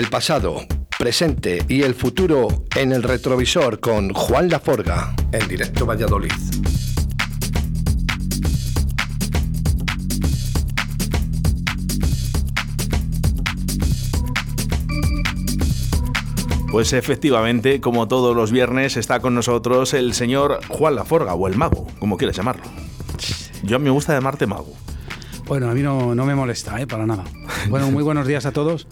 el pasado, presente y el futuro en el retrovisor con Juan Laforga en directo Valladolid. Pues efectivamente, como todos los viernes, está con nosotros el señor Juan Laforga, o el mago, como quieras llamarlo. Yo a mí me gusta llamarte mago. Bueno, a mí no, no me molesta, ¿eh? para nada. Bueno, muy buenos días a todos.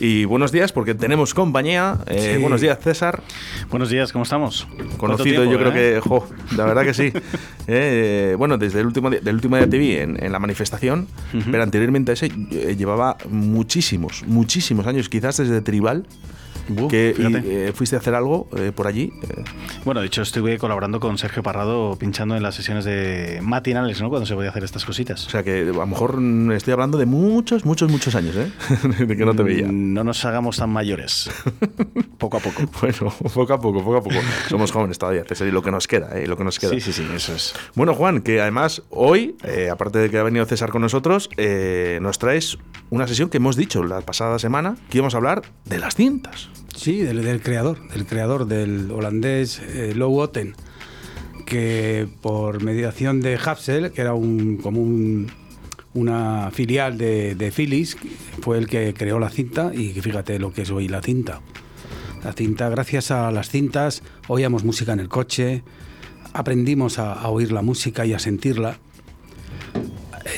Y buenos días porque tenemos compañía. Eh, Sí. Buenos días, César. Buenos días, ¿cómo estamos? Conocido, yo creo que, jo, la verdad que sí. Eh, bueno, desde el último día, del último día te vi en, en la manifestación, pero anteriormente a ese eh, llevaba muchísimos, muchísimos años, quizás desde Tribal, Que y, eh, fuiste a hacer algo eh, por allí. eh, Bueno, de hecho estuve colaborando con Sergio Parrado pinchando en las sesiones de matinales, ¿no? Cuando se podía hacer estas cositas. o sea que a lo mejor mm, estoy hablando de muchos, muchos, muchos años, ¿eh? de que no te veía. Mm, No nos hagamos tan mayores. poco a poco. Bueno, poco a poco, poco a poco. Somos jóvenes todavía, César, y lo que nos queda, ¿eh? lo que nos queda. Sí, sí, sí, eso es. Bueno, Juan, que además hoy, aparte de que ha venido César con nosotros, nos traes una sesión que hemos dicho la pasada semana que íbamos a hablar de las cintas. Sí, del, creador, del creador del holandés eh, Lou Otten, que por mediación de Hapsel, que era un, como un- una filial de, de Philips, fue el que creó la cinta y fíjate lo que es hoy la cinta. La cinta, gracias a las cintas, oíamos música en el coche, aprendimos a, a oír la música y a sentirla.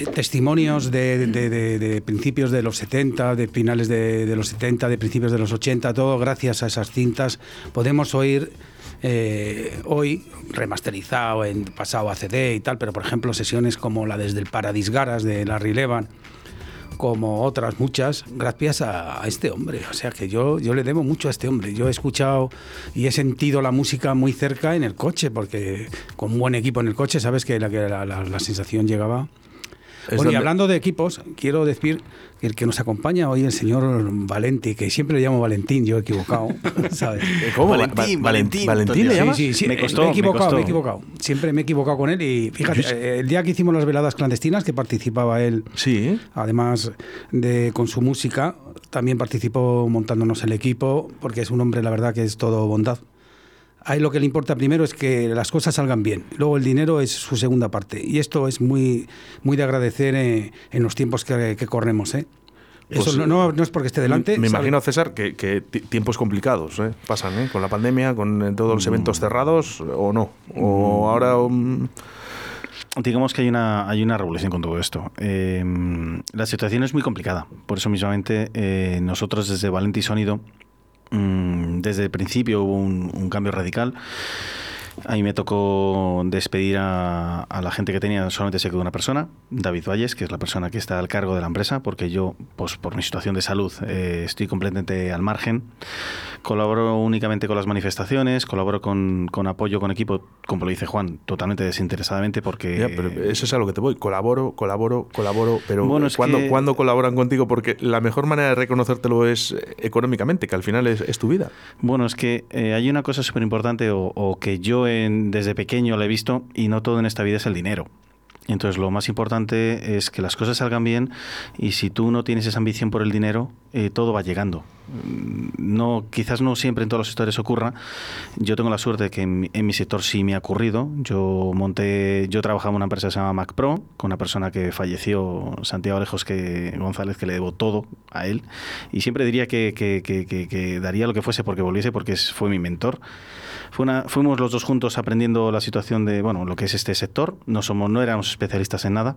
Testimonios de, principios de los 70, de finales de, los 70, de principios de los 80, todo gracias a esas cintas podemos oír eh, hoy remasterizado, en pasado a CD y tal, pero por ejemplo sesiones como la desde el Paradis Garas de Larry Levan, como otras muchas, gracias a, este hombre. O sea que yo, yo le debo mucho a este hombre. Yo he escuchado y he sentido la música muy cerca en el coche, porque con un buen equipo en el coche, sabes que la, que la, la- la sensación llegaba. Es Bueno, y hablando de equipos, quiero decir que el que nos acompaña hoy, el señor Valenti, que siempre le llamo Valentín, yo he equivocado, ¿sabes? Eh, ¿Cómo? Valentín, Va- Valentín, ¿Valentín le llamas? Sí, sí, sí. Me eh, costó, me he me equivocado, costó. me he equivocado. Siempre me he equivocado con él y fíjate, eh, el día que hicimos las veladas clandestinas, que participaba él Sí. Además de con su música, también participó montándonos el equipo, porque es un hombre, la verdad, que es todo bondad. A él lo que le importa primero es que las cosas salgan bien. Luego el dinero es su segunda parte. Y esto es muy, muy de agradecer eh, en los tiempos que, que corremos. ¿eh? Eso Pues, no, no- no es porque esté delante. Me sabe- imagino, César, que, que ti- tiempos complicados ¿eh? pasan, ¿eh? Con la pandemia, con eh, todos los eventos cerrados, o no. O ahora... um, Digamos que hay una, hay una revolución con todo esto. Eh, la situación es muy complicada. Por eso mismamente eh, nosotros desde Valenti Sonido, mm, desde el principio hubo un, un cambio radical. A mí me tocó despedir a, a la gente que tenía, solamente se quedó una persona, David Valles, que es la persona que está al cargo de la empresa, porque yo, pues por mi situación de salud, eh, estoy completamente al margen. Colaboro únicamente con las manifestaciones, colaboro con, con apoyo con equipo, como lo dice Juan, totalmente desinteresadamente, porque... ya, pero eso es a lo que te voy. Colaboro, colaboro, colaboro. Pero Bueno, ¿cuándo, que- cuándo colaboran contigo? Porque la mejor manera de reconocértelo es eh, económicamente, que al final es, es tu vida. Bueno, es que eh, hay una cosa súper importante o, o que yo en- desde pequeño la he visto y no todo en esta vida es el dinero. Entonces lo más importante es que las cosas salgan bien y si tú no tienes esa ambición por el dinero, eh, todo va llegando. Mm, No, quizás no siempre en todas las historias ocurra. Yo tengo la suerte de que en, mi- en mi sector sí me ha ocurrido. Yo monté, yo trabajaba en una empresa que se llama MacPro, con una persona que falleció, Santiago Alejos que, González, que le debo todo a él. Y siempre diría que, que- que- que- daría lo que fuese porque volviese, porque fue mi mentor. Fue una- fuimos los dos juntos aprendiendo la situación de, bueno, lo que es este sector. No, somos, no éramos especialistas en nada.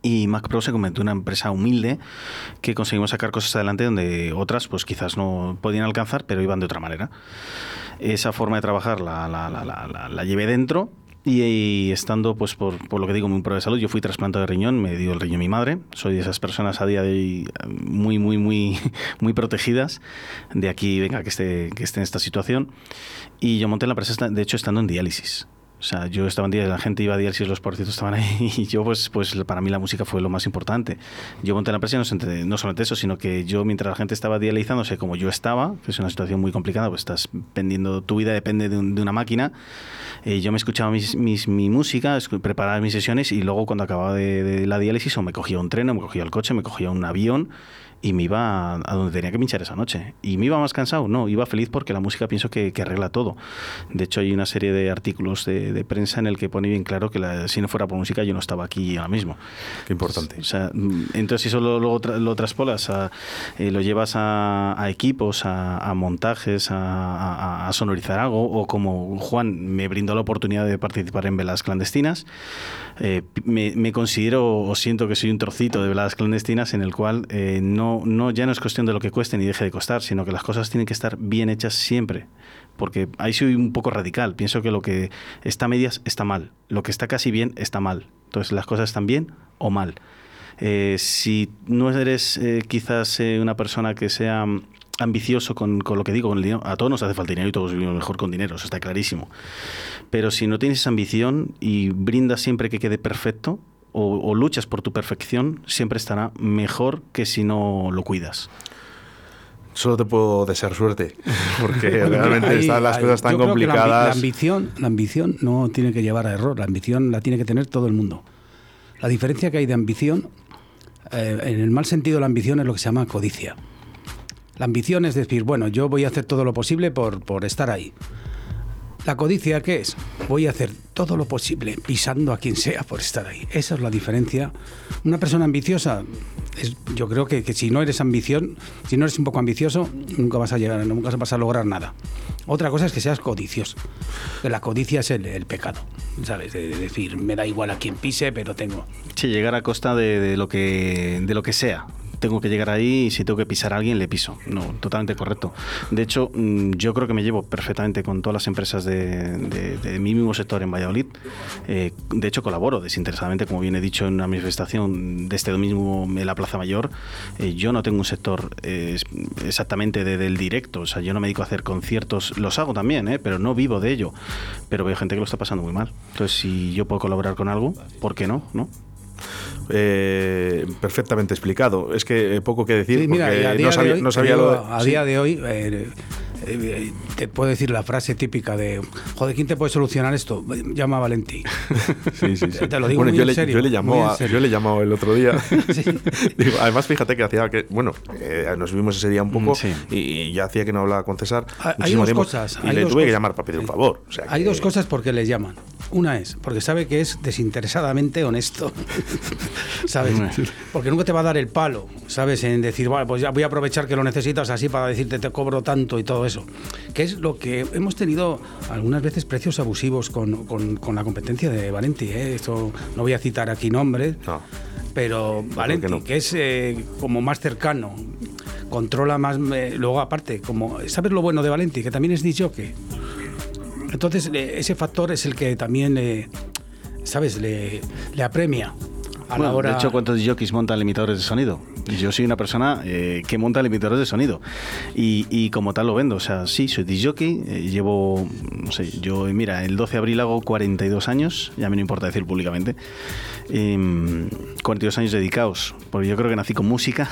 Y MacPro se convirtió en una empresa humilde que conseguimos sacar cosas adelante donde otras pues quizás no podían alcanzar, pero iban de otra manera. Esa forma de trabajar la, la, la, la, llevé dentro y, estando, pues por, por lo que digo, muy pro de salud, yo fui trasplantado de riñón, me dio el riñón mi madre. Soy de esas personas a día de hoy eh, muy, muy, muy, muy protegidas. De aquí, venga, que esté, que esté en esta situación. Y yo monté la empresa, de hecho, estando en diálisis. O sea, yo estaba en diálisis, la gente iba a diálisis, los porcitos estaban ahí y yo, pues, pues para mí la música fue lo más importante. Yo monté la empresa y no, solamente- eso, sino que yo mientras la gente estaba dializándose como yo estaba, que es una situación muy complicada, pues estás pendiendo, tu vida depende de, un- de una máquina, eh, yo me escuchaba mis, mis- mi música, preparaba mis sesiones y luego cuando acababa de, de la diálisis o me cogía un tren o me cogía el coche, me cogía un avión y me iba a, donde tenía que pinchar esa noche. ¿Y me iba más cansado? No, iba feliz porque la música pienso que, arregla todo. De hecho, hay una serie de artículos de, prensa en el que pone bien claro que si no fuera por música yo no estaba aquí ahora mismo. Qué importante. O sea, entonces eso lo, lo, traspolas, eh, lo llevas a, equipos, a, montajes, a, sonorizar algo, o como Juan me brindó la oportunidad de participar en velas clandestinas, eh, me, considero o siento que soy un trocito de veladas clandestinas en el cual eh, no, no, ya no es cuestión de lo que cueste ni deje de costar, sino que las cosas tienen que estar bien hechas siempre. Porque ahí soy un poco radical. Pienso que lo que está a medias está mal. Lo que está casi bien está mal. Entonces, las cosas están bien o mal. Eh, si no eres quizás una persona que sea ambicioso con, lo que digo, con el. A todos nos hace falta dinero y todos vivimos mejor con dinero, eso está clarísimo. Pero si no tienes ambición y brindas siempre que quede perfecto, o, luchas por tu perfección, siempre estará mejor que si no lo cuidas solo te puedo desear suerte, porque realmente están las cosas tan complicadas. La, ambición, la ambición no tiene que llevar a error, la ambición la tiene que tener todo el mundo. La diferencia que hay de ambición, eh, en el mal sentido la ambición es lo que se llama codicia. La ambición es decir, bueno, yo voy a hacer todo lo posible por, por estar ahí. La codicia, ¿qué es? Voy a hacer todo lo posible pisando a quien sea por estar ahí. Esa es la diferencia. Una persona ambiciosa, es, yo creo que, que, si no eres ambición, si no eres un poco ambicioso, nunca vas a llegar, nunca vas a lograr nada. Otra cosa es que seas codicioso. La codicia es el, pecado, ¿sabes? De, decir, me da igual a quien pise, pero tengo. Sí, llegar a costa de, lo que de lo que sea tengo que llegar ahí y si tengo que pisar a alguien, le piso. No, totalmente correcto. De hecho, mm, yo creo que me llevo perfectamente con todas las empresas de, mi mismo sector en Valladolid. Eh, de hecho, colaboro desinteresadamente, como bien he dicho en una manifestación de este domingo en la Plaza Mayor. Eh, yo no tengo un sector eh, exactamente del directo, o sea, yo no me dedico a hacer conciertos, los hago también, pero no vivo de ello. Pero veo gente que lo está pasando muy mal. Entonces, si yo puedo colaborar con algo, ¿por qué no? ¿No? Eh, perfectamente explicado. Es que eh, poco que decir porque no sabía, no sabía lo A día de hoy, eh, eh, te puedo decir la frase típica de, joder, ¿quién te puede solucionar esto? Llama a Valentí. Sí, sí, sí. Te lo digo bueno, muy yo, en le, serio, yo, le llamó yo le he llamado el otro día. además, fíjate que hacía que, bueno, nos vimos ese día un poco y, ya hacía que no hablaba con César. Hay dos cosas. Y le tuve que llamar para pedir un favor. hay dos cosas porque le llaman. Una es porque sabe que es desinteresadamente honesto. ¿Sabes? Porque nunca te va a dar el palo, ¿sabes? En decir, vale, pues ya voy a aprovechar que lo necesitas así para decirte te cobro tanto y todo eso. Que es lo que hemos tenido algunas veces precios abusivos con, con, la competencia de Valenti. ¿eh? Esto no voy a citar aquí nombres, pero Valenti, que, es eh, como más cercano, controla más. Eh, luego, aparte, como ¿sabes lo bueno de Valenti? Que también es dicho que entonces, ese factor es el que también, ¿sabes?, le, le apremia a la hora... De hecho, ¿cuántos jockeys montan limitadores de sonido? Yo soy una persona eh, que monta limitadores de sonido y, como tal lo vendo. O sea, sí, soy disjockey, eh, llevo, no sé, yo, mira, el 12 de abril hago 42 años, ya me no importa decir públicamente. 42 em, años dedicados, porque yo creo que nací con música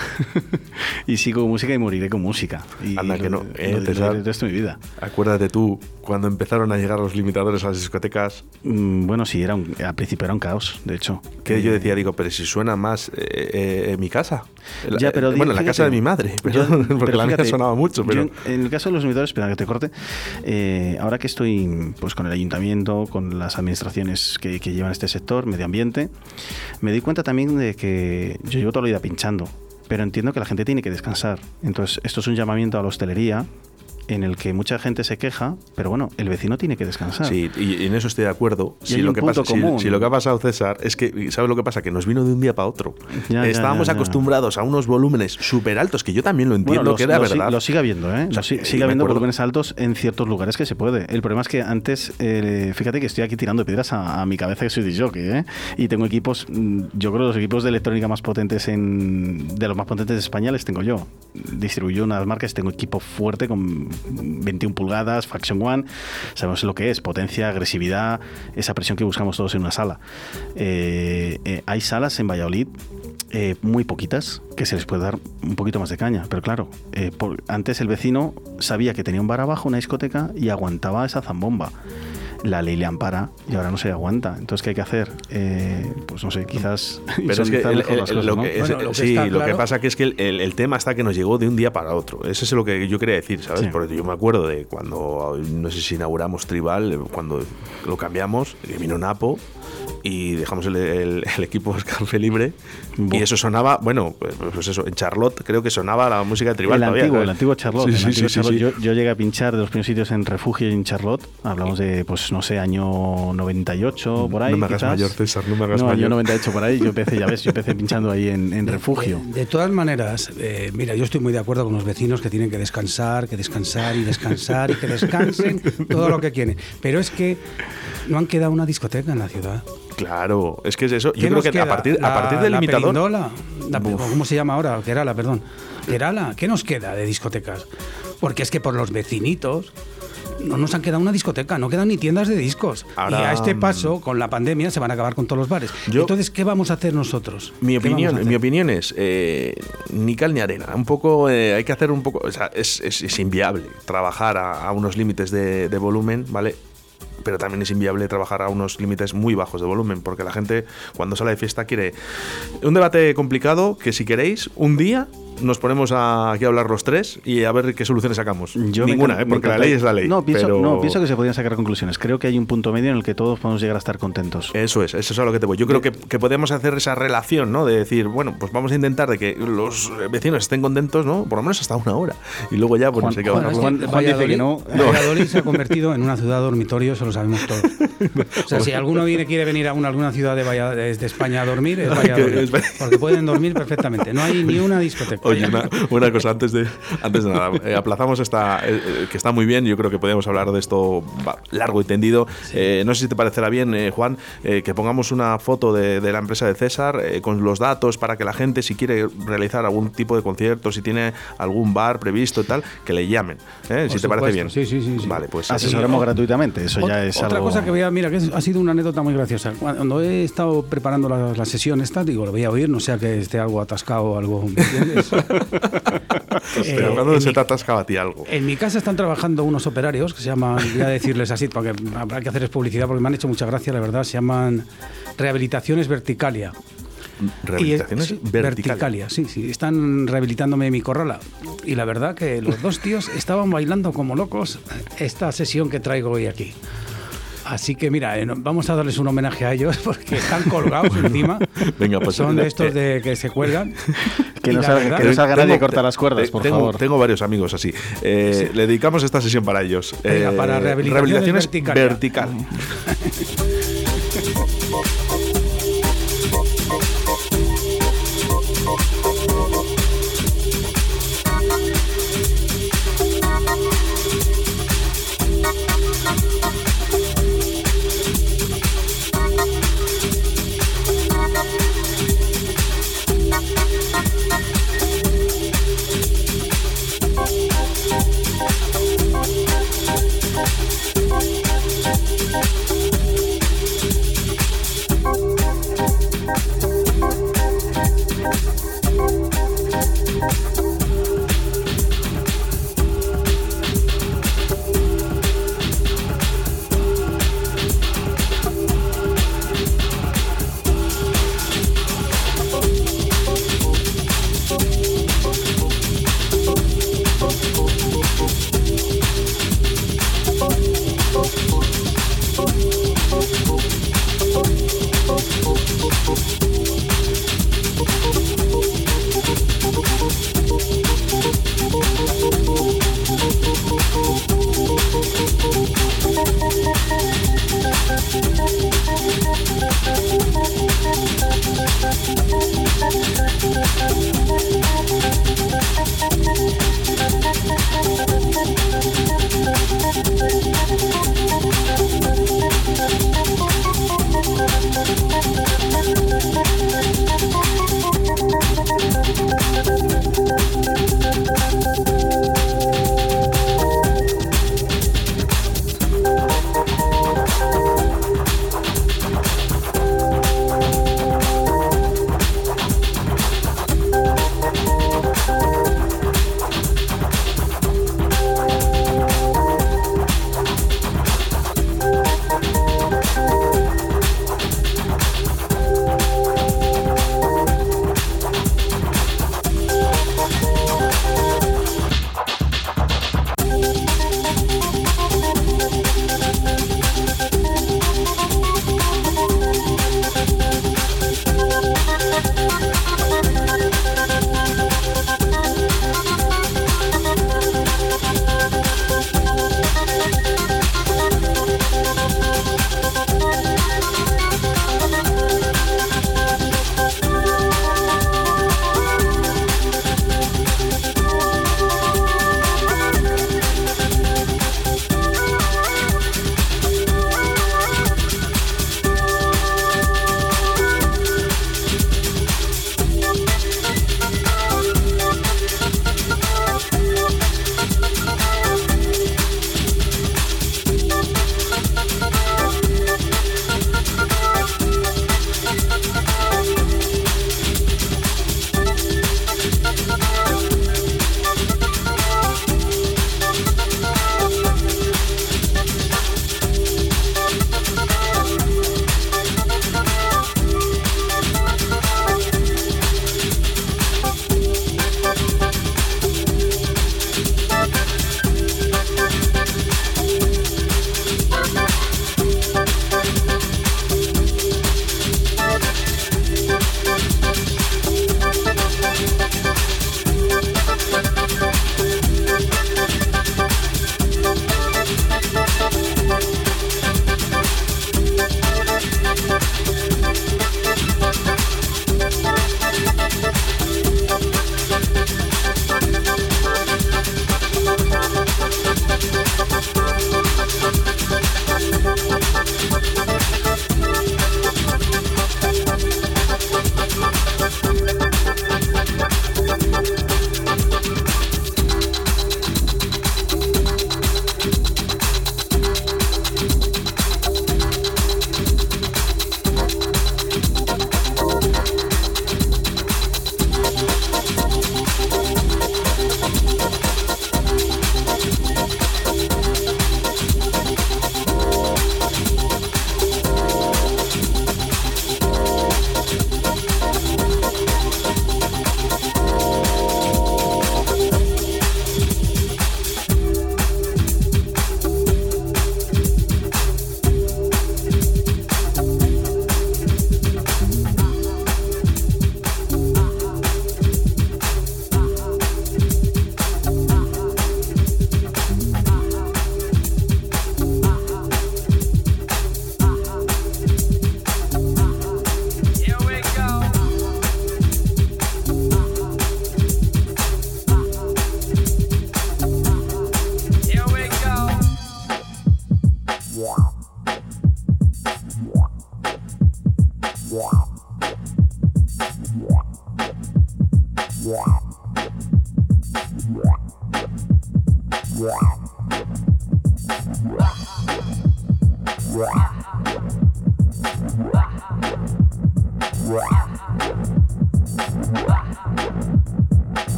y sigo con música y moriré con música. Y Anda, que no. Eh, el resto de mi vida. Acuérdate tú, cuando empezaron a llegar los limitadores a las discotecas. Mm, bueno, sí, era un, al principio era un caos, de hecho. Que yo decía, digo, pero si suena más en mi casa bueno, en la casa de mi madre, porque la mía sonaba mucho. Pero... en el caso de los limitadores, espera que te corte, eh, ahora que estoy pues con el ayuntamiento, con las administraciones que, que llevan este sector, medio ambiente, me di cuenta también de que yo llevo toda la vida pinchando pero entiendo que la gente tiene que descansar. Entonces, esto es un llamamiento a la hostelería, en el que mucha gente se queja, pero bueno, el vecino tiene que descansar. Sí, y, en eso estoy de acuerdo. Si lo, que pasa, si, lo que ha pasado, César, es que, ¿sabes lo que pasa? Que nos vino de un día para otro. Estábamos acostumbrados a unos volúmenes súper altos, que yo también lo entiendo, que era verdad. Lo sigue habiendo, ¿eh? sigue habiendo volúmenes altos en ciertos lugares que se puede. El problema es que antes, eh, fíjate que estoy aquí tirando piedras a, mi cabeza que soy de jockey, ¿eh? Y tengo equipos, mm, yo creo los equipos de electrónica más potentes en, de los más potentes de España les tengo yo. Distribuyo unas marcas, tengo equipo fuerte con 21 pulgadas, Faction One, sabemos lo que es, potencia, agresividad, esa presión que buscamos todos en una sala. Eh, eh, hay salas en Valladolid eh, muy poquitas que se les puede dar un poquito más de caña, pero claro, antes el vecino sabía que tenía un bar abajo, una discoteca y aguantaba esa zambomba. La ley le ampara y ahora no se aguanta. Entonces, ¿qué hay que hacer? Eh, pues no sé, quizás... Pero es que, el- el- cosas, lo ¿no? que, es- Bueno, lo que sí, lo que claro- pasa que es que el, el- el tema está que nos llegó de un día para otro. Eso es lo que yo quería decir, ¿sabes? Sí. Porque yo me acuerdo de cuando, no sé si inauguramos Tribal, eh, cuando lo cambiamos, que vino Napo y dejamos el, el- el equipo Escarfe libre Buah. y eso sonaba, bueno, pues, pues eso, en Charlotte creo que sonaba la música Tribal el todavía, antiguo, ¿sabes? el antiguo Charlotte. Sí, el sí, antiguo sí, Charlotte. sí. Yo, yo llegué a pinchar de los primeros sitios en Refugio y en Charlotte. Hablamos de, pues no sé, año 98 por ahí. No me hagas quizás. mayor, César, no me hagas no, mayor. yo 98 por ahí. Yo empecé, ya ves, yo empecé pinchando ahí en, en Refugio. De, de todas maneras, eh, mira, yo estoy muy de acuerdo con los vecinos que tienen que descansar, que descansar y descansar y que descansen todo lo que quieren. Pero es que no han quedado una discoteca en la ciudad. Claro, es que es eso. ¿Qué Yo creo que a partir, a La- partir del la imitador. Perindola, la- Uf. ¿Cómo se llama ahora? Kerala, perdón. Kerala, ¿qué nos queda de discotecas? Porque es que por los vecinitos no nos han quedado una discoteca, no quedan ni tiendas de discos. Ahora, y a este mm, paso, con la pandemia, se van a acabar con todos los bares. Yo- Entonces, ¿qué vamos a hacer nosotros? Mi ¿Qué vamos a opinión, mi opinión es eh, ni cal ni arena. Un poco eh, hay que hacer un poco, o sea, es, es- es inviable trabajar a, a unos límites de, de volumen, ¿vale? Pero también es inviable trabajar a unos límites muy bajos de volumen, porque la gente cuando sale de fiesta quiere un debate complicado que si queréis un día nos ponemos a, aquí a hablar los tres y a ver qué soluciones sacamos. Yo Ninguna, ¿eh? porque la ley es la ley. No pienso, pero- no, pienso que se podrían sacar conclusiones. Creo que hay un punto medio en el que todos podemos llegar a estar contentos. Eso es, eso es a lo que te voy. Yo creo que, que podemos hacer esa relación, ¿no? De decir, bueno, pues vamos a intentar de que los vecinos estén contentos, ¿no? Por lo menos hasta una hora. Y luego ya, pues no Juan- sé qué Juan- va a Juan-. Juan dice que no. Valladolid se ha convertido en una ciudad dormitorio, eso lo sabemos todos. O sea, si alguno viene quiere venir a una, alguna ciudad de, de- España a dormir, es Valladolid. Porque pueden dormir perfectamente. No hay ni una discoteca. Oye, una, una cosa antes de, antes de nada, eh, aplazamos esta, eh, eh, que está muy bien, yo creo que podemos hablar de esto largo y tendido. Eh, no sé si te parecerá bien, eh, Juan, eh, que pongamos una foto de, de la empresa de César eh, con los datos para que la gente, si quiere realizar algún tipo de concierto, si tiene algún bar previsto y tal, que le llamen. ¿eh? si te parece bien. sí, sí, sí, sí. Vale, pues Asesoramos gratuitamente, eso ya es Otra algo... cosa que voy a, mira, que es- ha sido una anécdota muy graciosa. Cuando he estado preparando la, la sesión esta, digo, lo voy a oír, no sea que esté algo atascado o algo, ¿me entiendes? Pero Eh, cuando en se mi- te atascaba a ti algo. En mi casa están trabajando unos operarios que se llaman, voy a decirles así, porque habrá que hacerles publicidad porque me han hecho mucha gracia, la verdad, se llaman Rehabilitaciones Verticalia. Rehabilitaciones Y es- sí, verticales. Verticalia, sí, sí. Están rehabilitándome mi corrala. Y la verdad que los dos tíos estaban bailando como locos esta sesión que traigo hoy aquí. Así que mira, eh, vamos a darles un homenaje a ellos porque están colgados encima. Venga, pues, Son de estos de que se cuelgan. Que no salga- verdad- que no salga Tengo- nadie corta las cuerdas, por tengo, favor. Tengo varios amigos así. Eh, Le dedicamos esta sesión para ellos. Venga, Eh, para rehabilitaciones verticalia. vertical.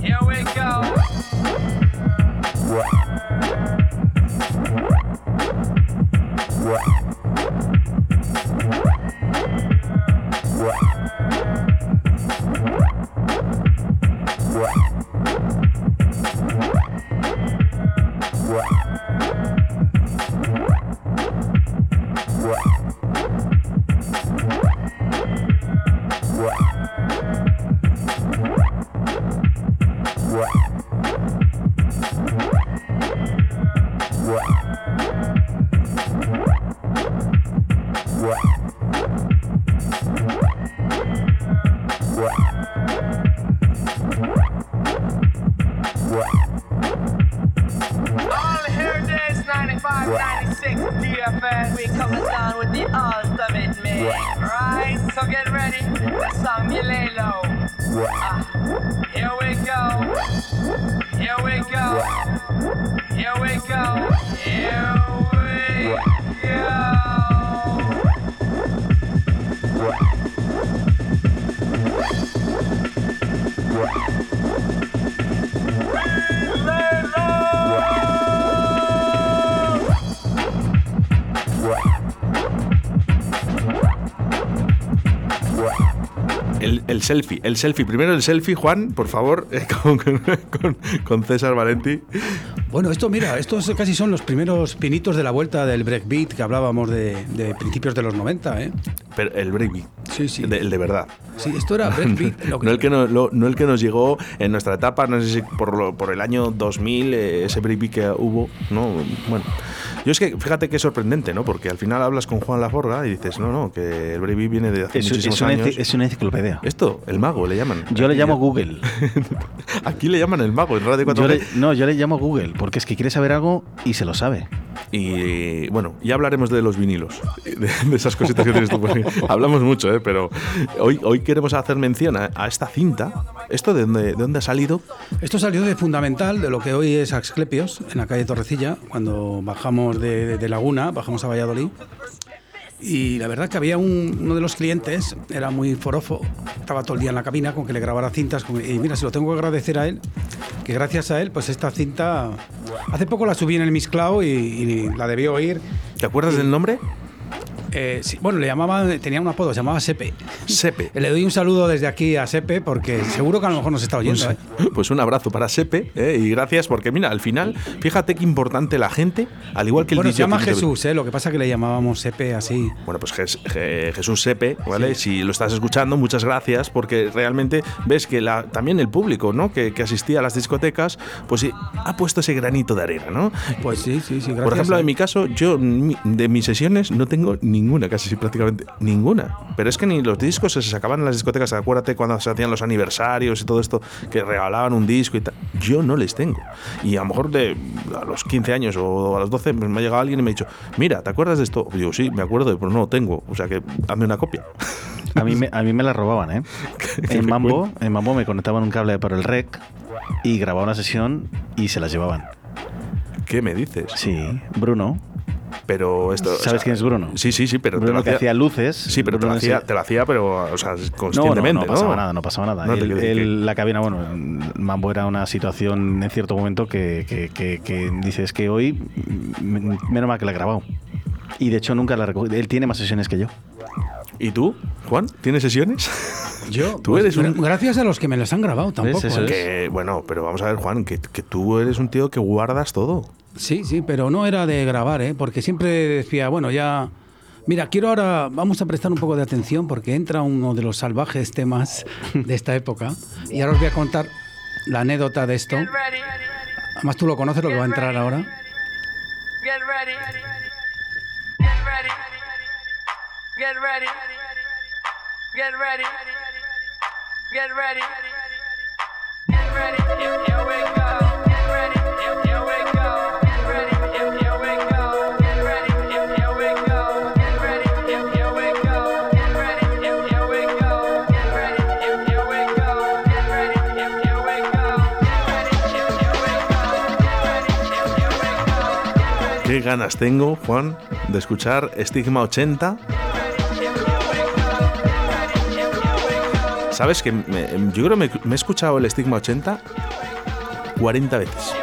Here we go. Selfie, el selfie. Primero el selfie, Juan, por favor, con- con César Valenti. Bueno, esto, mira, estos casi son los primeros pinitos de la vuelta del breakbeat que hablábamos de, de principios de los 90, ¿eh? Pero el breakbeat. Sí, sí. De- el de verdad. Sí, esto era breakbeat. lo No el, que no, lo- no el que nos llegó en nuestra etapa, no sé si por, lo- por el año 2000, eh, ese breakbeat que hubo, ¿no? Bueno, yo es que fíjate que es sorprendente, ¿no? Porque al final hablas con Juan Laforga y dices, no, no, que el breakbeat viene de hace Es, muchísimos es una, años. es una enciclopedia. Esto, el mago, le llaman. Yo le llamo Google. Aquí le llaman el mago, en Radio 4 Yo le- no, yo le llamo Google, porque es que quiere saber algo y se lo sabe. Y bueno, ya hablaremos de los vinilos, de, de esas cositas que tienes tú por ahí. Hablamos mucho, ¿eh? pero hoy, hoy queremos hacer mención a, a esta cinta. ¿Esto de dónde, de dónde ha salido? Esto salió de Fundamental, de lo que hoy es Asclepios, en la calle Torrecilla, cuando bajamos de, de- de Laguna, bajamos a Valladolid. Y la verdad que había un- uno de los clientes, era muy forofo, estaba todo el día en la cabina con que le grabara cintas. con- Y mira, se lo tengo que agradecer a él, que gracias a él, pues esta cinta, hace poco la subí en el Miss Cloud y, y la debió oír. ¿Te acuerdas del nombre? Eh, sí, bueno, le llamaba, tenía un apodo, se llamaba Sepe. Sepe. Le doy un saludo desde aquí a Sepe porque seguro que a lo mejor nos está oyendo. ¿eh? Pues un abrazo para Sepe ¿eh? y gracias porque mira, al final, fíjate qué importante la gente, al igual que el Bueno, se llama Jesús, ¿eh? lo que pasa que le llamábamos Sepe así. Bueno, pues Jes- Je- Jesús Sepe, ¿vale? Si lo estás escuchando, muchas gracias, porque realmente ves que la, también el público, ¿no? Que, que asistía a las discotecas, pues ha puesto ese granito de arena, ¿no? Pues sí, sí, sí. Gracias Por ejemplo, en mi caso, yo de mis sesiones no tengo ninguna, casi prácticamente ninguna. Pero es que ni los discos se sacaban en las discotecas, acuérdate cuando se hacían los aniversarios y todo esto, que regalaban un disco y tal. Yo no les tengo. Y a lo mejor de a los 15 años o a los 12 pues me ha llegado alguien y me ha dicho, mira, ¿te acuerdas de esto? Digo, sí, me acuerdo, pero no lo tengo. O sea que hazme una copia. A mí me, a mí me la robaban, ¿eh? En Mambo, en Mambo me conectaban un cable por el rec y grababa una sesión y se las llevaban. ¿Qué me dices? Sí, Bruno. Pero esto. o ¿Sabes sea, quién es Bruno? Sí, sí, sí, pero te lo que hacía luces. Sí, pero te lo, hacía, te lo hacía, pero, o sea, No, no, conscientemente, no pasaba nada, no pasaba nada. No, la cabina, bueno, Mambo era una situación en cierto momento que, que, que, que dices que hoy, menos mal que la he grabado. Y de hecho nunca la reco- Él tiene más sesiones que yo. ¿Y tú, Juan? ¿Tienes sesiones? Yo, Tú pues, eres un- gra- Gracias a los que me las han grabado tampoco. Eso ¿eh? es. Que, bueno, pero vamos a ver, Juan, que, que tú eres un tío que guardas todo. Sí, sí, pero no era de grabar, ¿eh? porque siempre decía, bueno, ya. Mira, quiero ahora, vamos a prestar un poco de atención porque entra uno de los salvajes temas de esta época. Y ahora os voy a contar la anécdota de esto. Además, tú lo conoces, lo que va a entrar ahora. Get ready. Qué ganas tengo, Juan, de escuchar Estigma 80. ¿Sabes que me- yo creo que me, me he escuchado el Estigma 80 40 veces?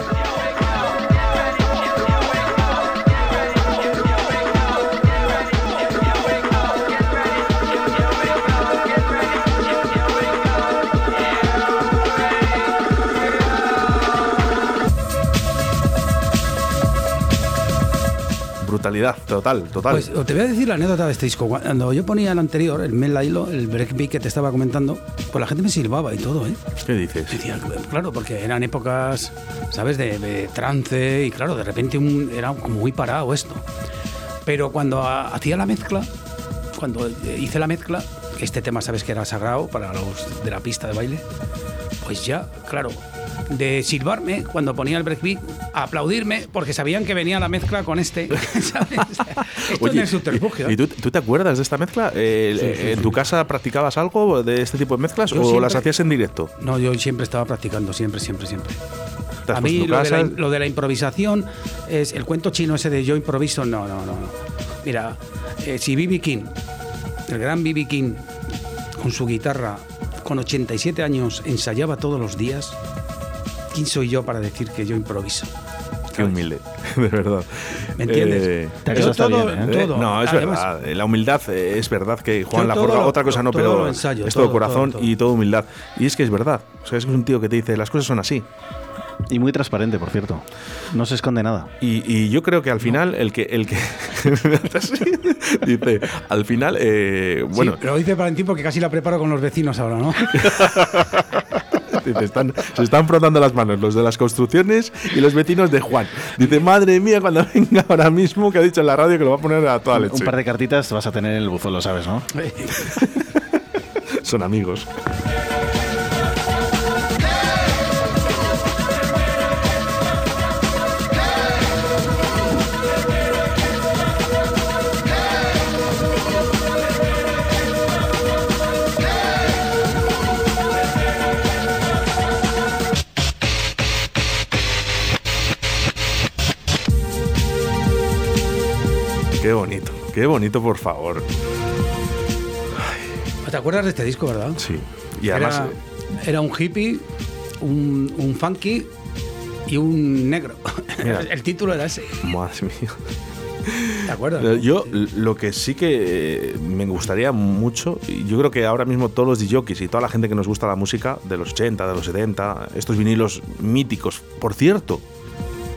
Brutalidad, total, total. Pues te voy a decir la anécdota de este disco. Cuando yo ponía el anterior, el Mel Lailo, el breakbeat que te estaba comentando, pues la gente me silbaba y todo, ¿eh? ¿Qué dices? Decía, claro, porque eran épocas, ¿sabes?, de, de trance y claro, de repente un- era como muy parado esto. Pero cuando ha- hacía la mezcla, cuando hice la mezcla, que este tema sabes que era sagrado para los de la pista de baile, pues ya, claro, de silbarme cuando ponía el breakbeat, a aplaudirme porque sabían que venía la mezcla con este, ¿sabes? Esto Oye, es el subterfugio. ¿Y, y tú, tú te acuerdas de esta mezcla? Eh, Sí, sí, ¿En sí. tu casa practicabas algo de este tipo de mezclas Yo o siempre- las hacías en directo? No, yo siempre estaba practicando, siempre, siempre, siempre. ¿Te has A mí en lo de, la, lo de la improvisación es el cuento chino ese de yo improviso, no, no, no. no. Mira, eh, si B.B. King, el gran B.B. King, con su guitarra, con 87 años, ensayaba todos los días, ¿quién soy yo para decir que yo improviso? Qué humilde, de verdad. ¿Me entiendes? Eh, está todo- bien, ¿eh? Todo. no, es Además- verdad. eh, La humildad eh, es verdad que Juan lo- otra cosa no, pero ensayo, es todo, todo, corazón todo, todo. y todo humildad. Y es que es verdad. O sea, es un tío que te dice las cosas son así. Y muy transparente, por cierto. No se esconde nada. Y, y yo creo que al final el que el que dice al final eh, bueno Sí, pero dice Valentín porque casi la preparo con los vecinos ahora, ¿no? dice, están, se están frotando las manos los de las construcciones y los vecinos de Juan. Dice madre mía cuando venga ahora mismo que ha dicho en la radio que lo va a poner a toda leche. Un par de cartitas vas a tener en el buzón, lo sabes, ¿no? Son amigos. Qué bonito, qué bonito, por favor. ¿Te acuerdas de este disco, verdad? Sí. Y además, era, era un hippie, un, un funky y un negro. Mira. El título era ese. madre mía. ¿Te acuerdas? Yo lo que sí que eh, me gustaría mucho, y yo creo que ahora mismo todos los DJs y toda la gente que nos gusta la música de los 80, de los 70, estos vinilos míticos, por cierto,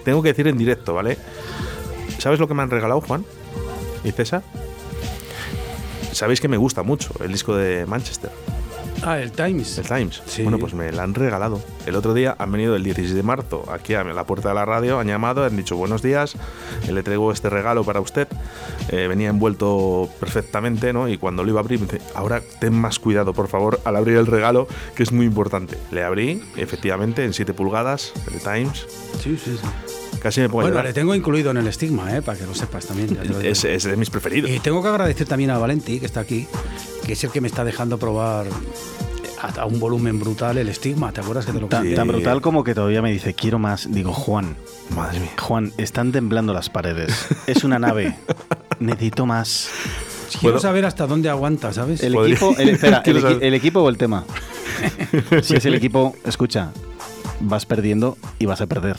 tengo que decir en directo, ¿vale? ¿Sabes lo que me han regalado, Juan y César? Sabéis que me gusta mucho el disco de Manchester, Ah, el Times. el Times. Sí. Bueno, pues me lo han regalado. El otro día han venido el 16 de marzo aquí a la puerta de la radio, han llamado, han dicho buenos días, eh, le traigo este regalo para usted. Eh, venía envuelto perfectamente, ¿no? Y cuando lo iba a abrir, me dice, ahora ten más cuidado, por favor, al abrir el regalo, que es muy importante. Le abrí, efectivamente, en 7 pulgadas, el Times. Sí, sí, sí. Casi me pongo Bueno, le tengo incluido en el estigma, ¿eh? para que lo sepas también. ya te lo digo. es, es de mis preferidos. Y tengo que agradecer también a Valenti, que está aquí, que es el que me está dejando probar a, a un volumen brutal el estigma. ¿Te acuerdas que te lo Tan, conté? tan brutal como que todavía me dice, quiero más. Digo, Juan, Madre mía. Juan, están temblando las paredes. Es una nave. Necesito más. Quiero ¿Puedo? saber hasta dónde aguanta, ¿sabes? El Podría- equipo, el, espera, el, Quiero equi- saber. el equipo o el tema. Si es el equipo, escucha, vas perdiendo y vas a perder.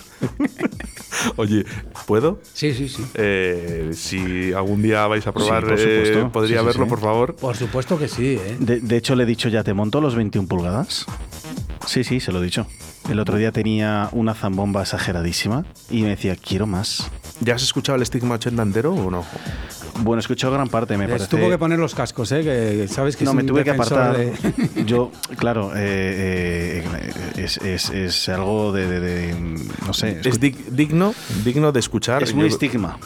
Oye, ¿puedo? Sí, sí, sí. Eh, si algún día vais a probar, Sí, eh, supuesto. podría Sí, sí, verlo, sí. por favor. Por supuesto que sí, ¿eh? De, de hecho, le he dicho ya, ¿te monto los 21 pulgadas? Sí, sí, se lo he dicho. El otro día tenía una zambomba exageradísima y me decía, quiero más. ¿Ya has escuchado el estigma 80 entero o no? Bueno, he escuchado gran parte, me Les parece. tuvo que poner los cascos, ¿eh? Que sabes que no, es me un tuve que apartar. de- Yo, claro, eh, eh, es, es- es algo de, de- de- no sé, Es dig- digno, digno de escuchar. es muy Yo- estigma.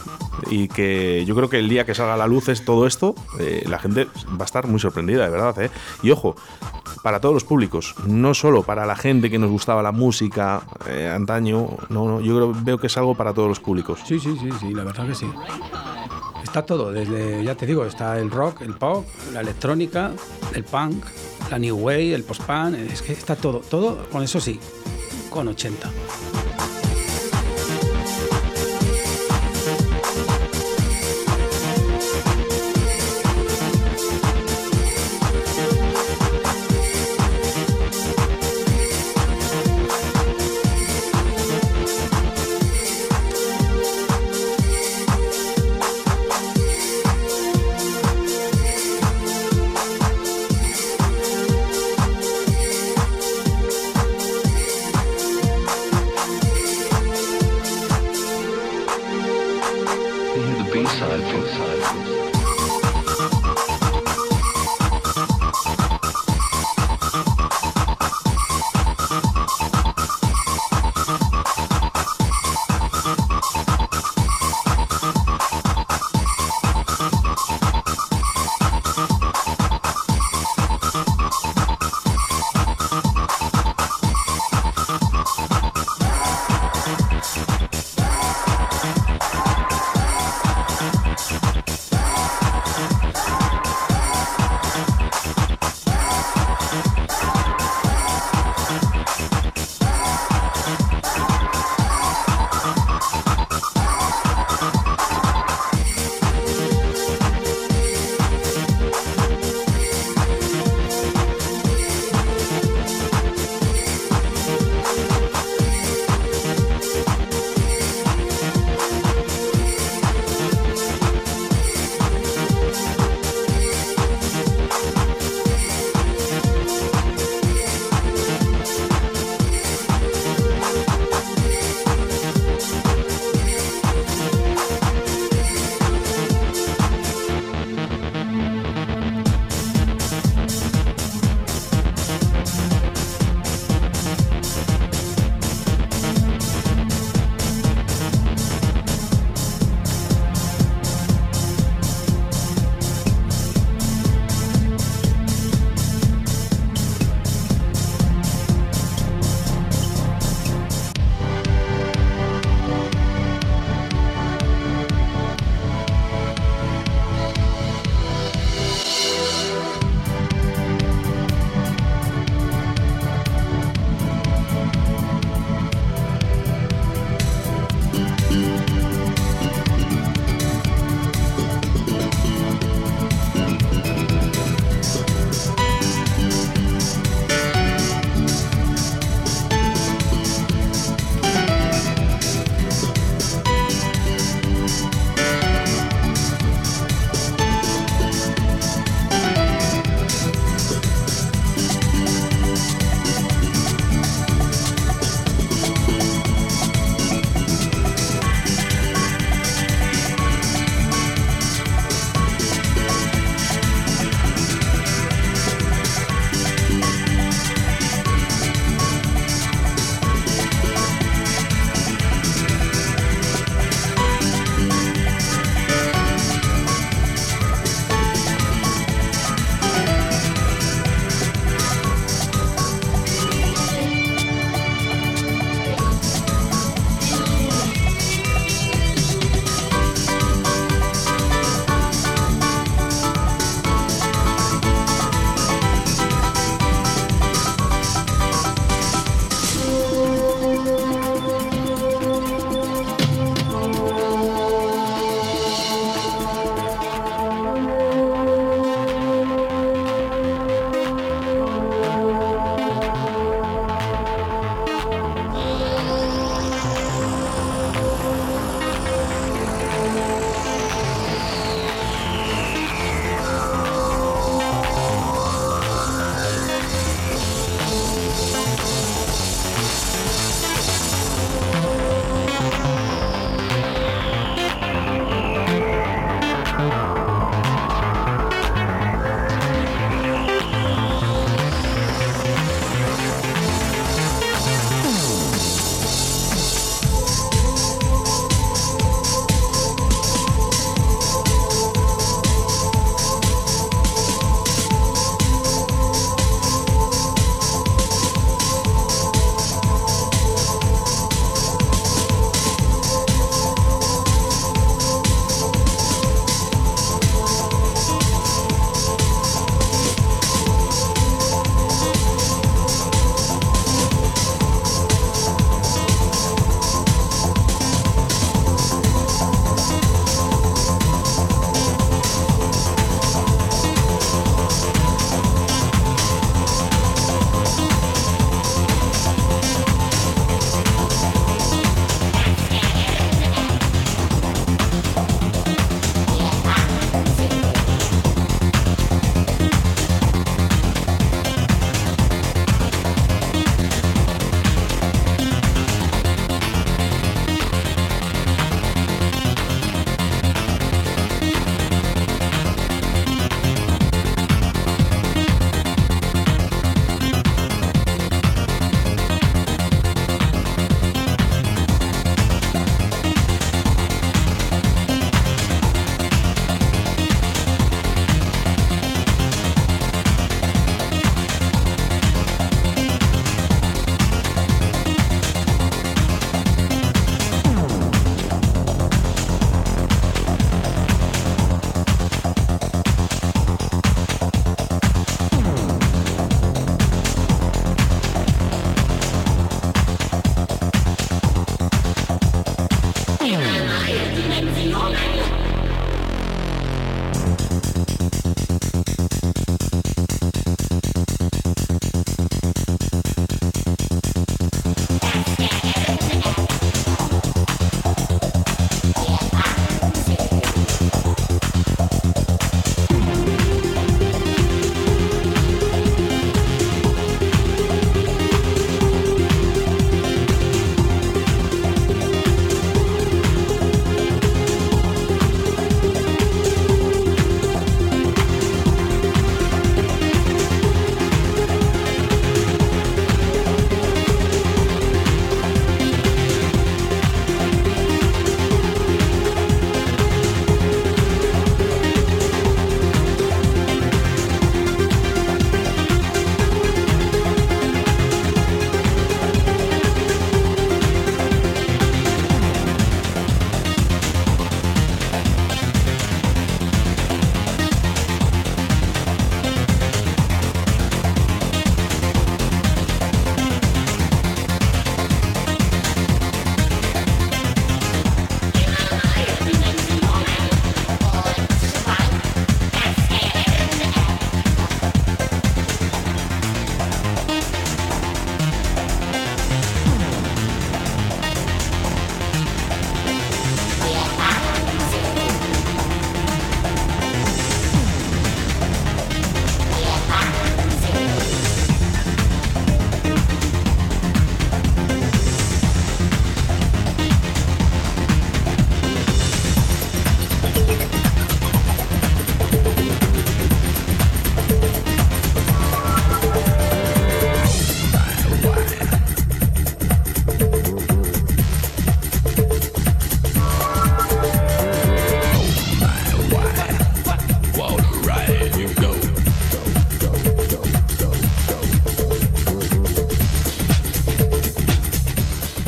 y que yo creo que el día que salga a la luz es todo esto, eh, la gente va a estar muy sorprendida, de verdad. ¿eh? Y ojo, para todos los públicos, no solo para la gente que nos gustaba la música eh, antaño, no, no, yo creo, veo que es algo para todos los públicos. Sí, sí, sí, sí, la verdad que sí. Está todo, desde, ya te digo, está el rock, el pop, la electrónica, el punk, la new wave, el post-punk, es que está todo, todo, con eso sí, con 80.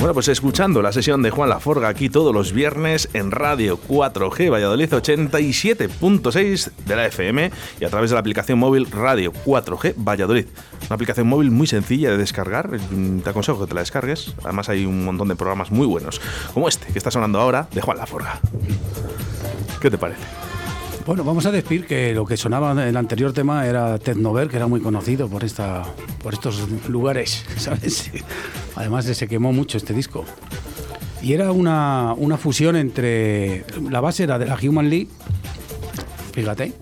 Bueno, pues escuchando la sesión de Juan Laforga aquí todos los viernes en Radio 4G Valladolid 87.6 de la FM y a través de la aplicación móvil Radio 4G Valladolid. Una aplicación móvil muy sencilla de descargar, te aconsejo que te la descargues. Además hay un montón de programas muy buenos, como este que está sonando ahora de Juan Laforga. ¿Qué te parece? Bueno, vamos a decir que lo que sonaba en el anterior tema era Tecnover, que era muy conocido por esta, por estos lugares, ¿sabes? Además se quemó mucho este disco. Y era una, una fusión entre la base era de la Human League, fíjate,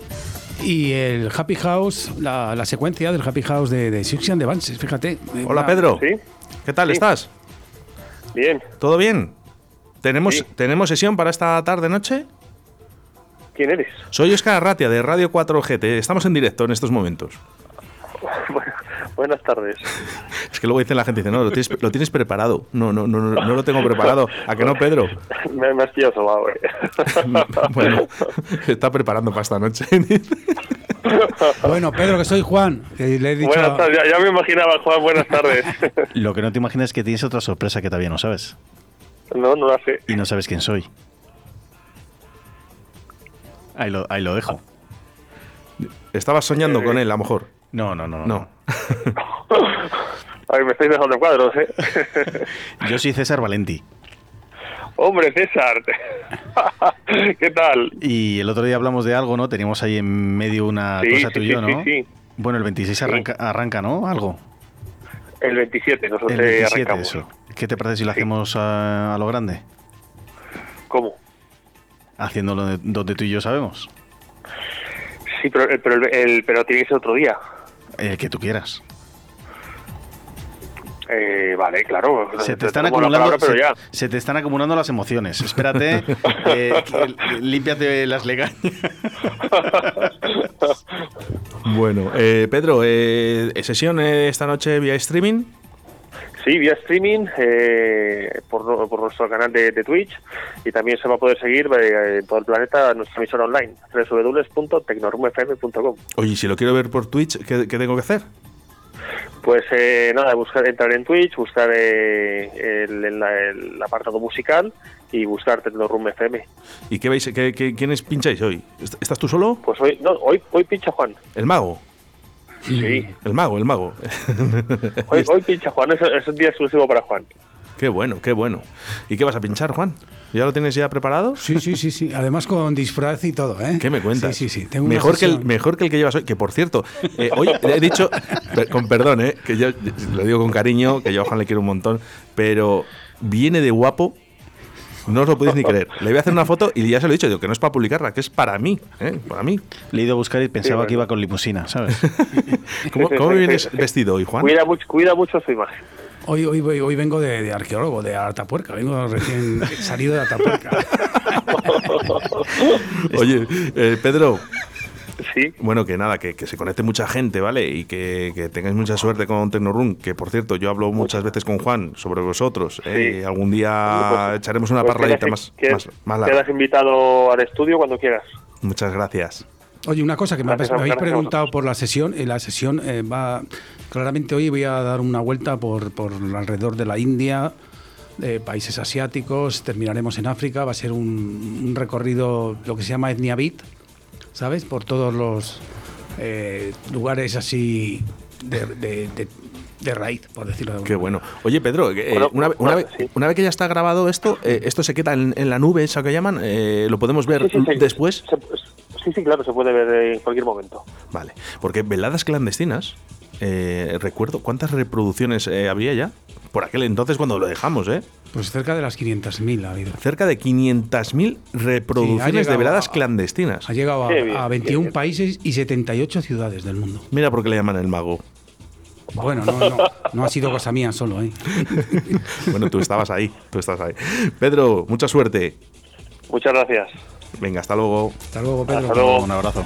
y el Happy House, la, la secuencia del Happy House de, de Six and the Banshees, fíjate. Hola Una- Pedro, ¿Sí? ¿qué tal Sí. estás? Bien. ¿Todo bien? ¿Tenemos, Sí. ¿Tenemos sesión para esta tarde-noche? ¿Quién eres? Soy Oscar Arratia de Radio 4G. Te- Estamos en directo en estos momentos. Bueno, buenas tardes. Es que luego dice la gente, dice, no, lo tienes, lo tienes preparado. No, no, no, no, no lo tengo preparado. ¿A que no, Pedro? Me, me has pillado sobado, eh. Bueno, está preparando para esta noche. Bueno, Pedro, que soy Juan, que le he dicho... Buenas tardes, ya, ya me imaginaba, Juan, buenas tardes. Lo que no te imaginas es que tienes otra sorpresa que todavía no sabes. No, no la sé. Y no sabes quién soy. Ahí lo, ahí lo dejo. Estabas soñando con él, a lo mejor. No, no, no. No. Ay, me estáis dejando cuadros, ¿eh? Yo soy César Valenti. Hombre, César. ¿Qué tal? Y el otro día hablamos de algo, ¿no? Teníamos ahí en medio una Sí, cosa sí, tú y sí, yo, ¿no? sí, sí. Bueno, el 26 arranca, arranca, ¿no? Algo. El 27, nosotros El eh, 27, arrancamos. eso. ¿Qué te parece si lo Sí. hacemos a, a lo grande? ¿Cómo? Haciéndolo de- donde tú y yo sabemos. Sí, pero, el- pero, el, el- pero tiene que ser otro día. El que tú quieras. Eh, vale, claro. Se te, Te están acumulando, palabra, pero se, ya. se te están acumulando las emociones. Espérate, eh, límpiate las legañas. Bueno, eh, Pedro, eh, ¿sesión eh, esta noche vía streaming? Sí, vía streaming eh, por, por nuestro canal de, de Twitch y también se va a poder seguir eh, en todo el planeta nuestra emisora online www.tecnorumfm.com Oye, si lo quiero ver por Twitch, ¿qué, qué tengo que hacer? Pues eh, nada, buscar, entrar en Twitch, buscar eh, el, el- el apartado musical y buscar Tecnorum FM. ¿Y qué veis? ¿Qué, qué- quiénes pincháis hoy? ¿Est- ¿Estás tú solo? Pues hoy, no, hoy, hoy pincha Juan. El mago. Sí, El mago, el mago. hoy, hoy pincha Juan, es, es un día exclusivo para Juan. Qué bueno, qué bueno. ¿Y qué vas a pinchar, Juan? ¿Ya lo tienes ya preparado? Sí, sí, sí, sí. Además con disfraz y todo, ¿eh? ¿Qué me cuentas? Sí, sí, sí. Tengo mejor, que el, mejor que el que llevas hoy. Que por cierto, eh, hoy le he dicho, con perdón, eh, que yo lo digo con cariño, que yo a Juan le quiero un montón, pero viene de guapo. No os lo podéis ni creer. Le voy a hacer una foto y ya se lo he dicho, digo que no es para publicarla, que es para mí, ¿eh? para mí. Le he ido a buscar y pensaba bueno. que iba con limusina, ¿sabes? ¿Cómo, cómo vienes vestido hoy, Juan? Cuida mucho, cuida mucho su imagen. Hoy, hoy, hoy vengo de, de arqueólogo, de Atapuerca. Vengo recién salido de Atapuerca. Oye, eh, Pedro, Sí, Bueno, que nada, que, que se conecte mucha gente, ¿vale? Y que, que tengáis mucha suerte con Tecnorun, que por cierto, yo hablo muchas veces con Juan sobre vosotros. ¿eh? Sí. Y algún día Pues- echaremos una pues quedas- más, quedas- más, más larga. Quedas invitado al estudio cuando quieras. Muchas gracias. Oye, una cosa que me, Gracias habéis- me preguntado por la sesión. eh, la sesión eh, va. Claramente hoy voy a dar una vuelta por, por alrededor de la India, de países asiáticos. Terminaremos en África. Va a ser un, un recorrido, lo que se llama Etnia Beat, ¿sabes? Por todos los eh, lugares así de, de- de- de raíz, por decirlo de alguna Qué bueno. Oye, Pedro, eh, Bueno, una, una bueno, vez, sí. una vez que ya está grabado esto, eh, esto se queda en, en la nube, esa que llaman, eh, lo podemos ver Sí, sí, sí. después. Se- sí, sí, claro, se puede ver en cualquier momento. Vale, porque veladas clandestinas, eh, recuerdo, ¿cuántas reproducciones eh, había ya? Por aquel entonces cuando lo dejamos, ¿eh? Pues cerca de las 500.000 ha habido. Cerca de 500.000 reproducciones de llegado veladas a- clandestinas. Ha llegado a, bien, a qué 21 bien. países y 78 ciudades del mundo. Mira por qué le llaman el mago. Bueno, no, no, no ha sido cosa mía solo, ¿eh? Bueno, tú estabas ahí, tú estabas ahí. Pedro, mucha suerte. Muchas gracias. Venga, hasta luego. Hasta luego, Pedro. Hasta luego. Un abrazo.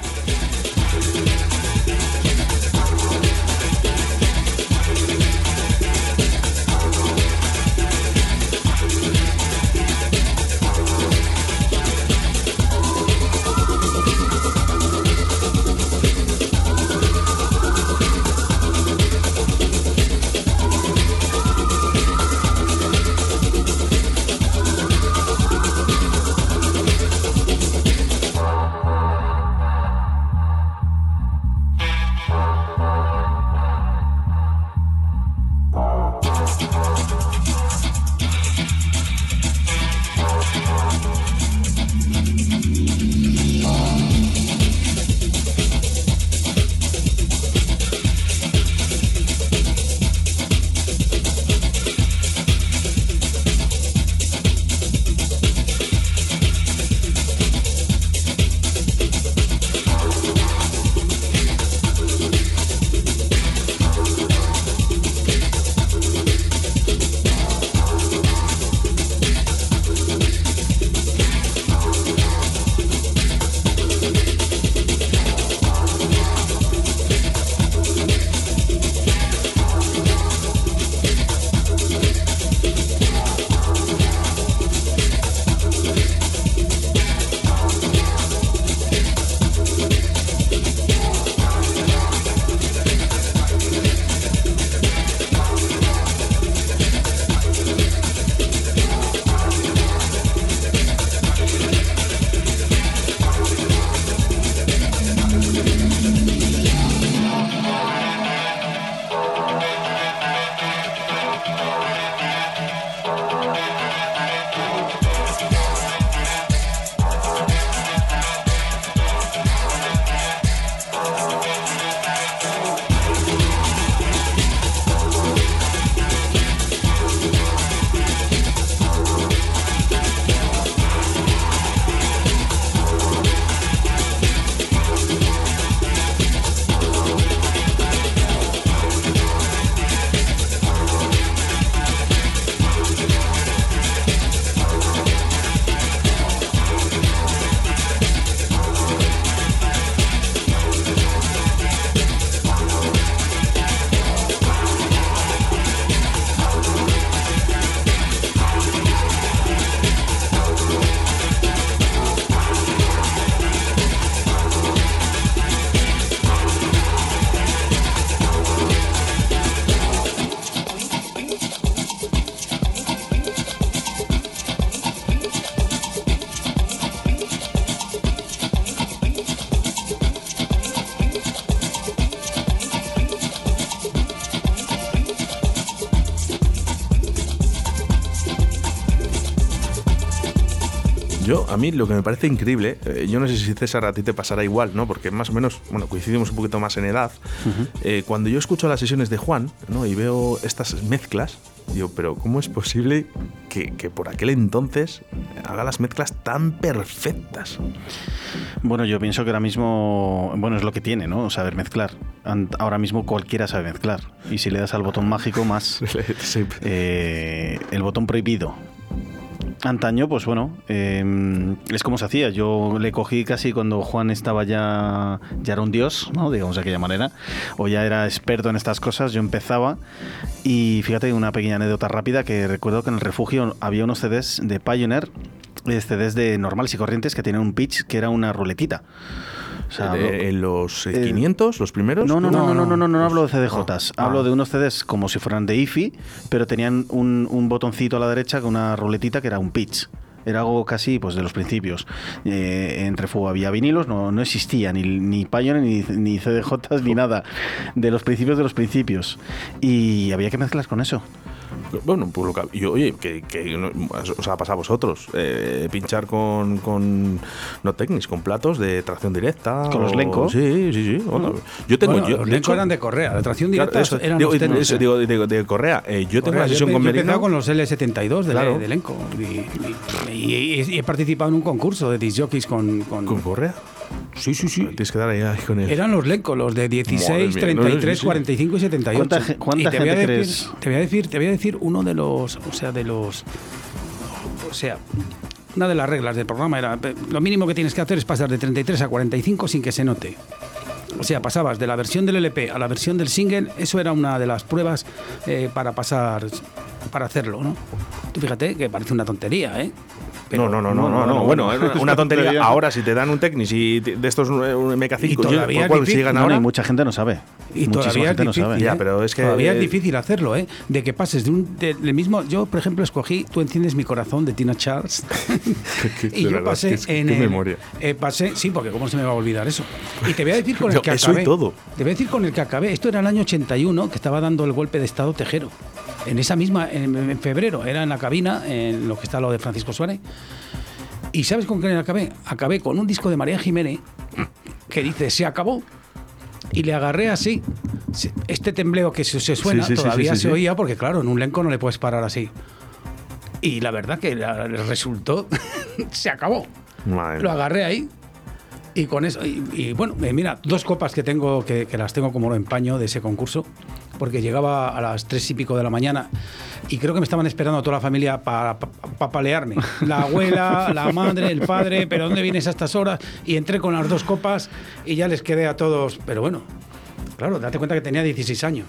Mí lo que me parece increíble, eh, yo no sé si César a ti te pasará igual, ¿no? Porque más o menos, bueno, coincidimos un poquito más en edad. Eh, cuando yo escucho las sesiones de Juan, ¿no? Y veo estas mezclas, digo, pero ¿cómo es posible que, que por aquel entonces haga las mezclas tan perfectas? Bueno, yo pienso que ahora mismo, bueno, es lo que tiene, ¿no? Saber mezclar. Ahora mismo cualquiera sabe mezclar. Y si le das al botón mágico, más Sí. eh, el botón prohibido. Antaño, pues bueno, eh, es como se hacía. Yo le cogí casi cuando Juan estaba ya, ya era un dios, ¿no? digamos de aquella manera, o ya era experto en estas cosas. Yo empezaba y fíjate una pequeña anécdota rápida que recuerdo que en el refugio había unos CDs de Pioneer, eh, CDs de normales y corrientes que tenían un pitch que era una ruletita. O sea, hablo- De- en los eh, eh, 500, los primeros. no, no, no, no, no, no, no, no hablo de Pues, CDJs. ah, hablo ah. de unos CDs como si fueran de IFI, pero tenían un, un botoncito a la derecha con una ruletita que era un pitch. Era algo casi pues de los principios. Eh, en Refugo había vinilos, no, no existía ni, ni Pioneer, ni, ni CDJs, ni nada. De los principios de los principios. Y había que mezclar con eso. Bueno, pues lo que. Yo, oye, que, que no- os ha pasado a vosotros. eh, pinchar con, con. No Technics, con platos de tracción directa. Con los o- Lenco. Sí, sí, sí. Hola. Yo tengo. Bueno, yo, los de Lenco hecho- eran de correa, la tracción claro, directa eso, eran digo, los técnicos, eso, ¿eh? digo, de, de Correa. eh, yo tengo una sesión yo, con yo he Merino. empezado con los L72 de, Claro. de Elenco y, y- y- y he participado en un concurso de disc jockeys con, con- ¿Con Correa? Sí, sí, sí. Tienes que dar ahí, con él. Eran los Lenco, los de 16, Madre mía, no, 33, sí, sí. 45 y 78. ¿Cuánta cuánta y te voy, a decir, crees? te voy a decir, te voy a decir uno de los, o sea, de los o sea, una de las reglas del programa era eh, lo mínimo que tienes que hacer es pasar de 33 a 45 sin que se note. O sea, pasabas de la versión del LP a la versión del single, eso era una de las pruebas eh, para pasar, para hacerlo, ¿no? Tú fíjate que parece una tontería, ¿eh? No, no, no, no, no, no, Bueno, es una tontería. Ahora, si te dan un Technics y de estos eh, un MK5, Y todavía sigan No, no, ahora. y mucha gente no sabe. Y Muchísima todavía es gente no difícil. sabe. Ya, ¿eh? pero es que- Todavía es difícil hacerlo, ¿eh? De que pases de un. del mismo. Yo, por ejemplo, escogí Tú enciendes mi corazón de Tina Charles. Y yo verdad, pasé es que- en. qué el- memoria. eh, pasé, sí, porque ¿cómo se me va a olvidar eso? Y te voy a decir con el que eso y acabé. todo. Te voy a decir con el que acabé. Esto era el año 81, que estaba dando el golpe de Estado Tejero. En esa misma. En, en febrero, era en la cabina, en lo que está lo de Francisco Suárez. ¿Y sabes con qué acabé? Acabé con un disco de María Jiménez que dice, se acabó. Y le agarré así. Este tembleo que se, se suena Sí, sí, sí, todavía sí, se oía porque, claro, en un lenco no le puedes parar así. Y la verdad que la- resultó, se acabó. Madre Lo agarré ahí. Y con eso, y, bueno, eh, mira, dos copas que tengo, que, que las tengo como lo empaño de ese concurso, porque llegaba a las tres y pico de la mañana y creo que me estaban esperando toda la familia para palearme. La abuela, la madre, el padre, pero ¿dónde vienes a estas horas? Y entré con las dos copas y ya les quedé a todos, pero bueno, claro, date cuenta que tenía 16 años.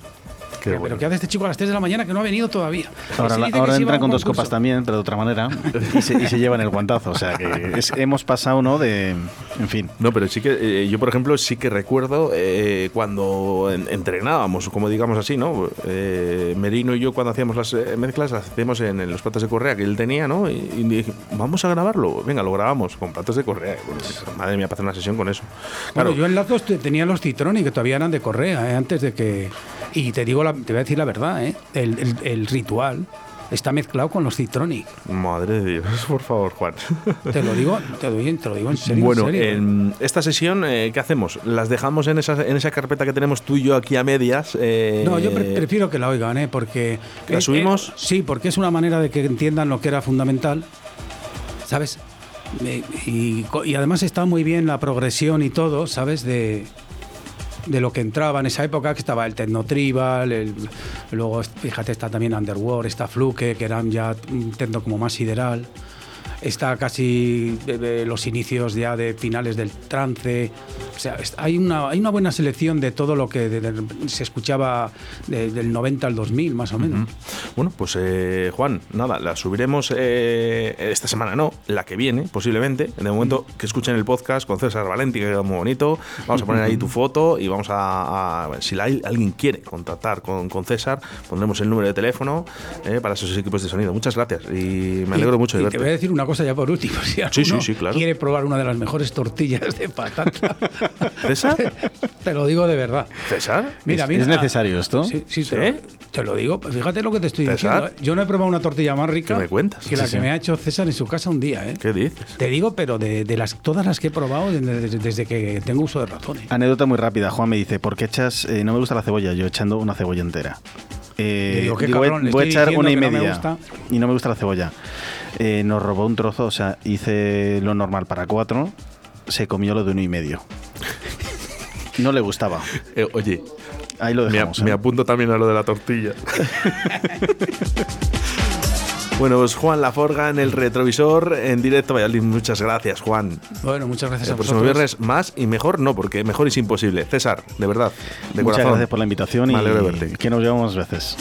Qué Pero, bueno. ¿qué hace este chico a las 3 de la mañana que no ha venido todavía? Ahora, la- ahora entran con dos copas también, pero de otra manera, y se, y se llevan el guantazo. O sea que es- hemos pasado, ¿no? De. En fin. No, pero sí que eh, yo, por ejemplo, sí que recuerdo eh, cuando en- entrenábamos, como digamos así, ¿no? Eh, Merino y yo cuando hacíamos las eh, mezclas, las hacíamos en, en los platos de correa que él tenía, ¿no? Y, y dije, vamos a grabarlo. Venga, lo grabamos con platos de correa. Bueno, madre mía, para hacer una sesión con eso. Claro, Bueno, yo en lazos te- tenía los Citroni que todavía eran de correa, ¿eh? antes de que. Y te digo, la- te voy a decir la verdad, ¿eh? el, el- el ritual está mezclado con los Citronic. madre de Dios, por favor, Juan. Te lo digo, te lo digo, te lo digo en serio. Bueno, en serio. en esta sesión, eh, ¿qué hacemos? ¿Las dejamos en esa, en esa carpeta que tenemos tú y yo aquí a medias? eh, No, yo pre- prefiero que la oigan, ¿eh? porque... ¿La eh, subimos? eh, sí, porque es una manera de que entiendan lo que era fundamental, ¿sabes? Eh, y, y además está muy bien la progresión y todo, ¿sabes? De, de lo que entraba en esa época, que estaba el Techno Tribal, el- luego, fíjate, está también Underworld, está Fluke, que eran ya un techno como más sideral. Está casi de- de los inicios ya de finales del trance. O sea, hay una, hay una buena selección de todo lo que de- de- se escuchaba de- del 90 al 2000, más o menos. Bueno, pues eh, Juan, nada, la subiremos eh, esta semana, no, la que viene, posiblemente. En el momento que escuchen el podcast con César Valenti, que queda muy bonito, vamos a poner ahí tu foto y vamos a, a- si la- alguien quiere contactar con, con César, pondremos el número de teléfono eh, para esos equipos de sonido. Muchas gracias y me alegro Y- mucho de y verte. te voy a decir una cosa cosa ya por último. Si Sí, sí, sí, claro. quiere probar una de las mejores tortillas de patata. ¿César? Te lo digo de verdad. ¿César? Mira, ¿Es- mira, es necesario esto? Sí, sí, ¿Sí? Te, lo, te lo digo. Fíjate lo que te estoy César. diciendo. ¿eh? Yo no he probado una tortilla más rica ¿Qué me cuentas? que la Sí, que me ha hecho César en su casa un día. ¿eh? ¿Qué dices? Te digo, pero de, de las todas las que he probado desde, desde- que tengo uso de razón. ¿eh? Anécdota muy rápida. Juan me dice, ¿por qué echas? eh, no me gusta la cebolla, yo echando una cebolla entera. Eh, digo, qué digo, voy- cabrón, le voy a echar una y que no me media. y no me gusta la cebolla. Eh, nos robó un trozo, o sea, hice lo normal para cuatro, se comió lo de uno y medio. No le gustaba. Eh, oye, Ahí lo dejamos. me ¿eh? apunto también a lo de la tortilla. bueno, pues Juan Laforga en el retrovisor en directo Valladolid. Muchas gracias, Juan. Bueno, muchas gracias El a próximo viernes más y mejor no, porque mejor es imposible. César, de verdad, de Muchas corazón. gracias por la invitación Me y alegro de verte. que nos llevamos veces.